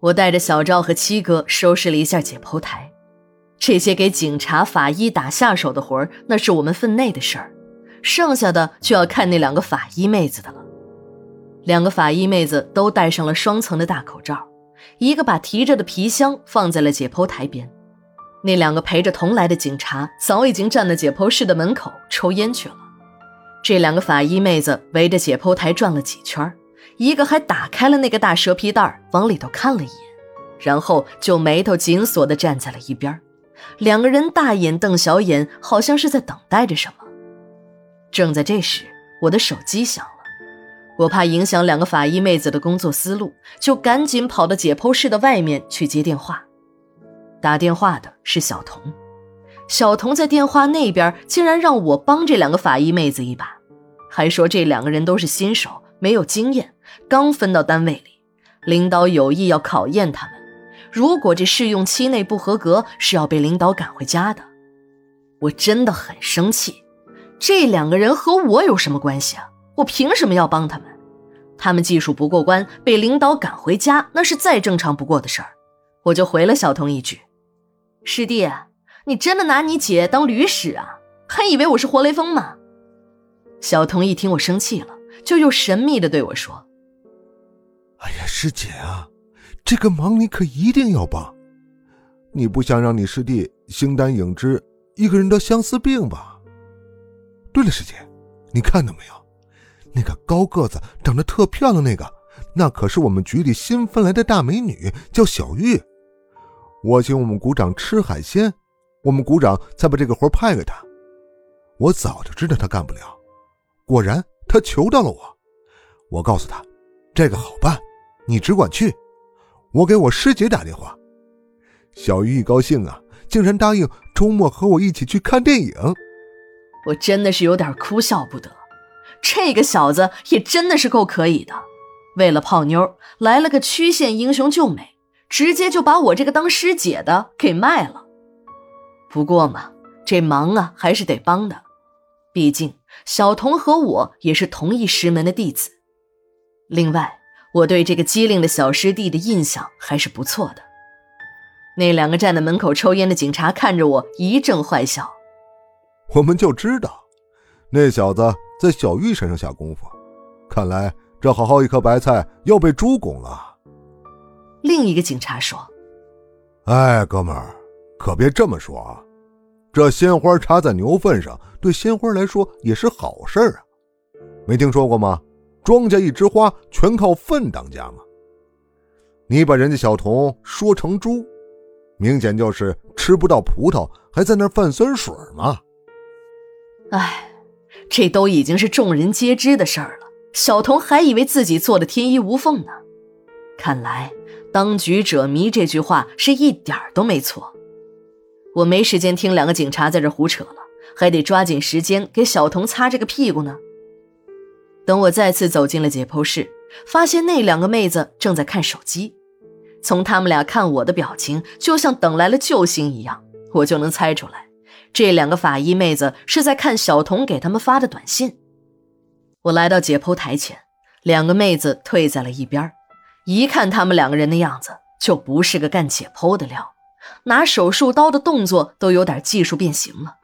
我带着小赵和七哥收拾了一下解剖台，这些给警察、法医打下手的活儿，那是我们分内的事儿，剩下的就要看那两个法医妹子的了。两个法医妹子都戴上了双层的大口罩，一个把提着的皮箱放在了解剖台边，那两个陪着同来的警察早已经站在解剖室的门口抽烟去了。这两个法医妹子围着解剖台转了几圈，一个还打开了那个大蛇皮袋往里头看了一眼，然后就眉头紧锁地站在了一边。两个人大眼瞪小眼，好像是在等待着什么。正在这时，我的手机响了，我怕影响两个法医妹子的工作思路，就赶紧跑到解剖室的外面去接电话。打电话的是小童，小童在电话那边竟然让我帮这两个法医妹子一把。还说这两个人都是新手，没有经验，刚分到单位里，领导有意要考验他们。如果这试用期内不合格，是要被领导赶回家的。我真的很生气，这两个人和我有什么关系啊？我凭什么要帮他们？他们技术不过关，被领导赶回家，那是再正常不过的事儿。我就回了小童一句：“师弟，你真的拿你姐当驴使啊？还以为我是活雷锋吗？”小童一听我生气了，就又神秘的对我说：“哎呀，师姐啊，这个忙你可一定要帮，你不想让你师弟形单影只，一个人得相思病吧？对了，师姐，你看到没有，那个高个子、长得特漂亮那个，那可是我们局里新分来的大美女，叫小玉。我请我们股长吃海鲜，我们股长才把这个活派给他。我早就知道他干不了。”果然，他求到了我。我告诉他，这个好办，你只管去。我给我师姐打电话，小鱼一高兴啊，竟然答应周末和我一起去看电影。我真的是有点哭笑不得，这个小子也真的是够可以的。为了泡妞，来了个曲线英雄救美，直接就把我这个当师姐的给卖了。不过嘛，这忙啊还是得帮的，毕竟。小童和我也是同一师门的弟子。另外，我对这个机灵的小师弟的印象还是不错的。那两个站在门口抽烟的警察看着我一阵坏笑。我们就知道，那小子在小玉身上下功夫，看来这好好一颗白菜要被猪拱了。另一个警察说：“哎，哥们儿，可别这么说啊。”这鲜花插在牛粪上，对鲜花来说也是好事啊！没听说过吗？庄稼一枝花，全靠粪当家嘛。你把人家小童说成猪，明显就是吃不到葡萄，还在那泛酸水嘛。哎，这都已经是众人皆知的事儿了，小童还以为自己做的天衣无缝呢。看来“当局者迷”这句话是一点儿都没错。我没时间听两个警察在这胡扯了，还得抓紧时间给小童擦这个屁股呢。等我再次走进了解剖室，发现那两个妹子正在看手机。从他们俩看我的表情，就像等来了救星一样，我就能猜出来，这两个法医妹子是在看小童给他们发的短信。我来到解剖台前，两个妹子退在了一边，一看他们两个人的样子，就不是个干解剖的料。拿手术刀的动作都有点技术变形了，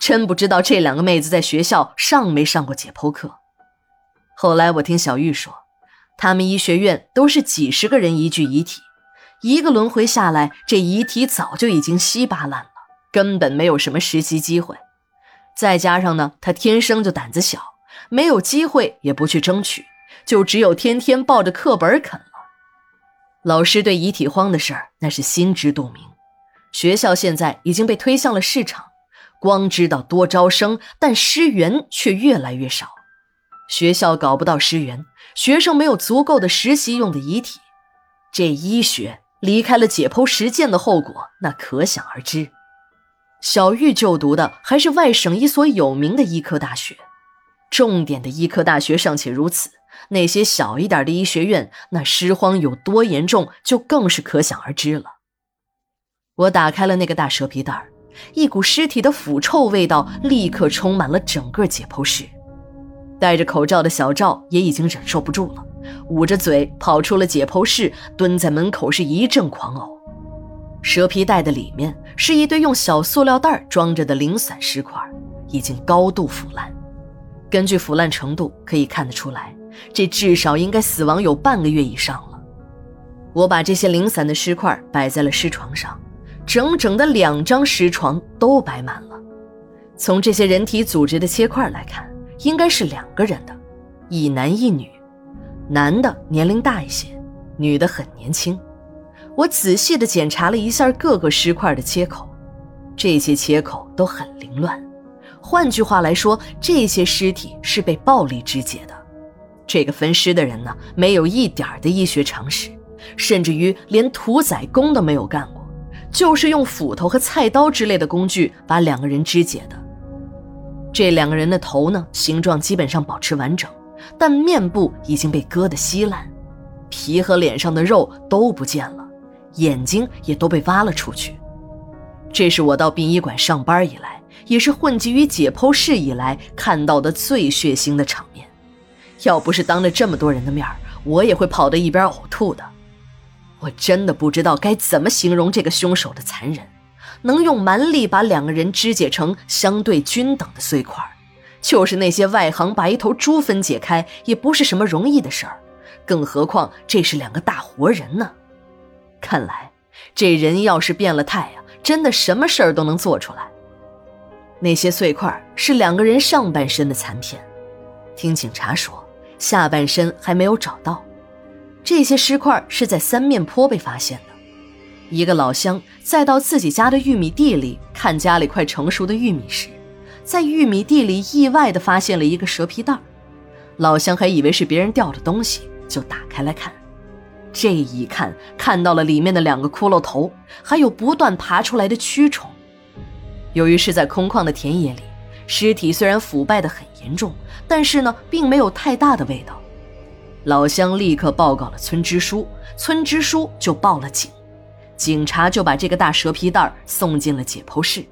真不知道这两个妹子在学校上没上过解剖课。后来我听小玉说，他们医学院都是几十个人一具遗体，一个轮回下来，这遗体早就已经稀巴烂了，根本没有什么实习机会。再加上呢，他天生就胆子小，没有机会也不去争取，就只有天天抱着课本啃了。老师对遗体荒的事儿那是心知肚明。学校现在已经被推向了市场，光知道多招生，但师源却越来越少。学校搞不到师源，学生没有足够的实习用的遗体，这医学离开了解剖实践的后果，那可想而知。小玉就读的还是外省一所有名的医科大学，重点的医科大学尚且如此，那些小一点的医学院，那尸荒有多严重，就更是可想而知了。我打开了那个大蛇皮袋一股尸体的腐臭味道立刻充满了整个解剖室。戴着口罩的小赵也已经忍受不住了，捂着嘴跑出了解剖室，蹲在门口是一阵狂呕。蛇皮袋的里面是一堆用小塑料袋装着的零散尸块，已经高度腐烂。根据腐烂程度可以看得出来，这至少应该死亡有半个月以上了。我把这些零散的尸块摆在了尸床上，整整的两张尸床都摆满了。从这些人体组织的切块来看，应该是两个人的，一男一女，男的年龄大一些，女的很年轻。我仔细地检查了一下各个尸块的切口，这些切口都很凌乱。换句话来说，这些尸体是被暴力肢解的。这个分尸的人呢，没有一点的医学常识，甚至于连屠宰工都没有干过，就是用斧头和菜刀之类的工具把两个人肢解的。这两个人的头呢，形状基本上保持完整，但面部已经被割得稀烂，皮和脸上的肉都不见了。眼睛也都被挖了出去，这是我到殡仪馆上班以来，也是混迹于解剖室以来看到的最血腥的场面。要不是当着这么多人的面我也会跑到一边呕吐的。我真的不知道该怎么形容这个凶手的残忍，能用蛮力把两个人肢解成相对均等的碎块，就是那些外行把一头猪分解开也不是什么容易的事儿，更何况这是两个大活人呢。看来，这人要是变了态呀，真的什么事儿都能做出来。那些碎块是两个人上半身的残片，听警察说，下半身还没有找到。这些尸块是在三面坡被发现的。一个老乡再到自己家的玉米地里看家里快成熟的玉米时，在玉米地里意外地发现了一个蛇皮袋。老乡还以为是别人掉的东西，就打开来看。这一看，看到了里面的两个骷髅头，还有不断爬出来的蛆虫。由于是在空旷的田野里，尸体虽然腐败的很严重，但是呢，并没有太大的味道。老乡立刻报告了村支书，村支书就报了警，警察就把这个大蛇皮袋送进了解剖室。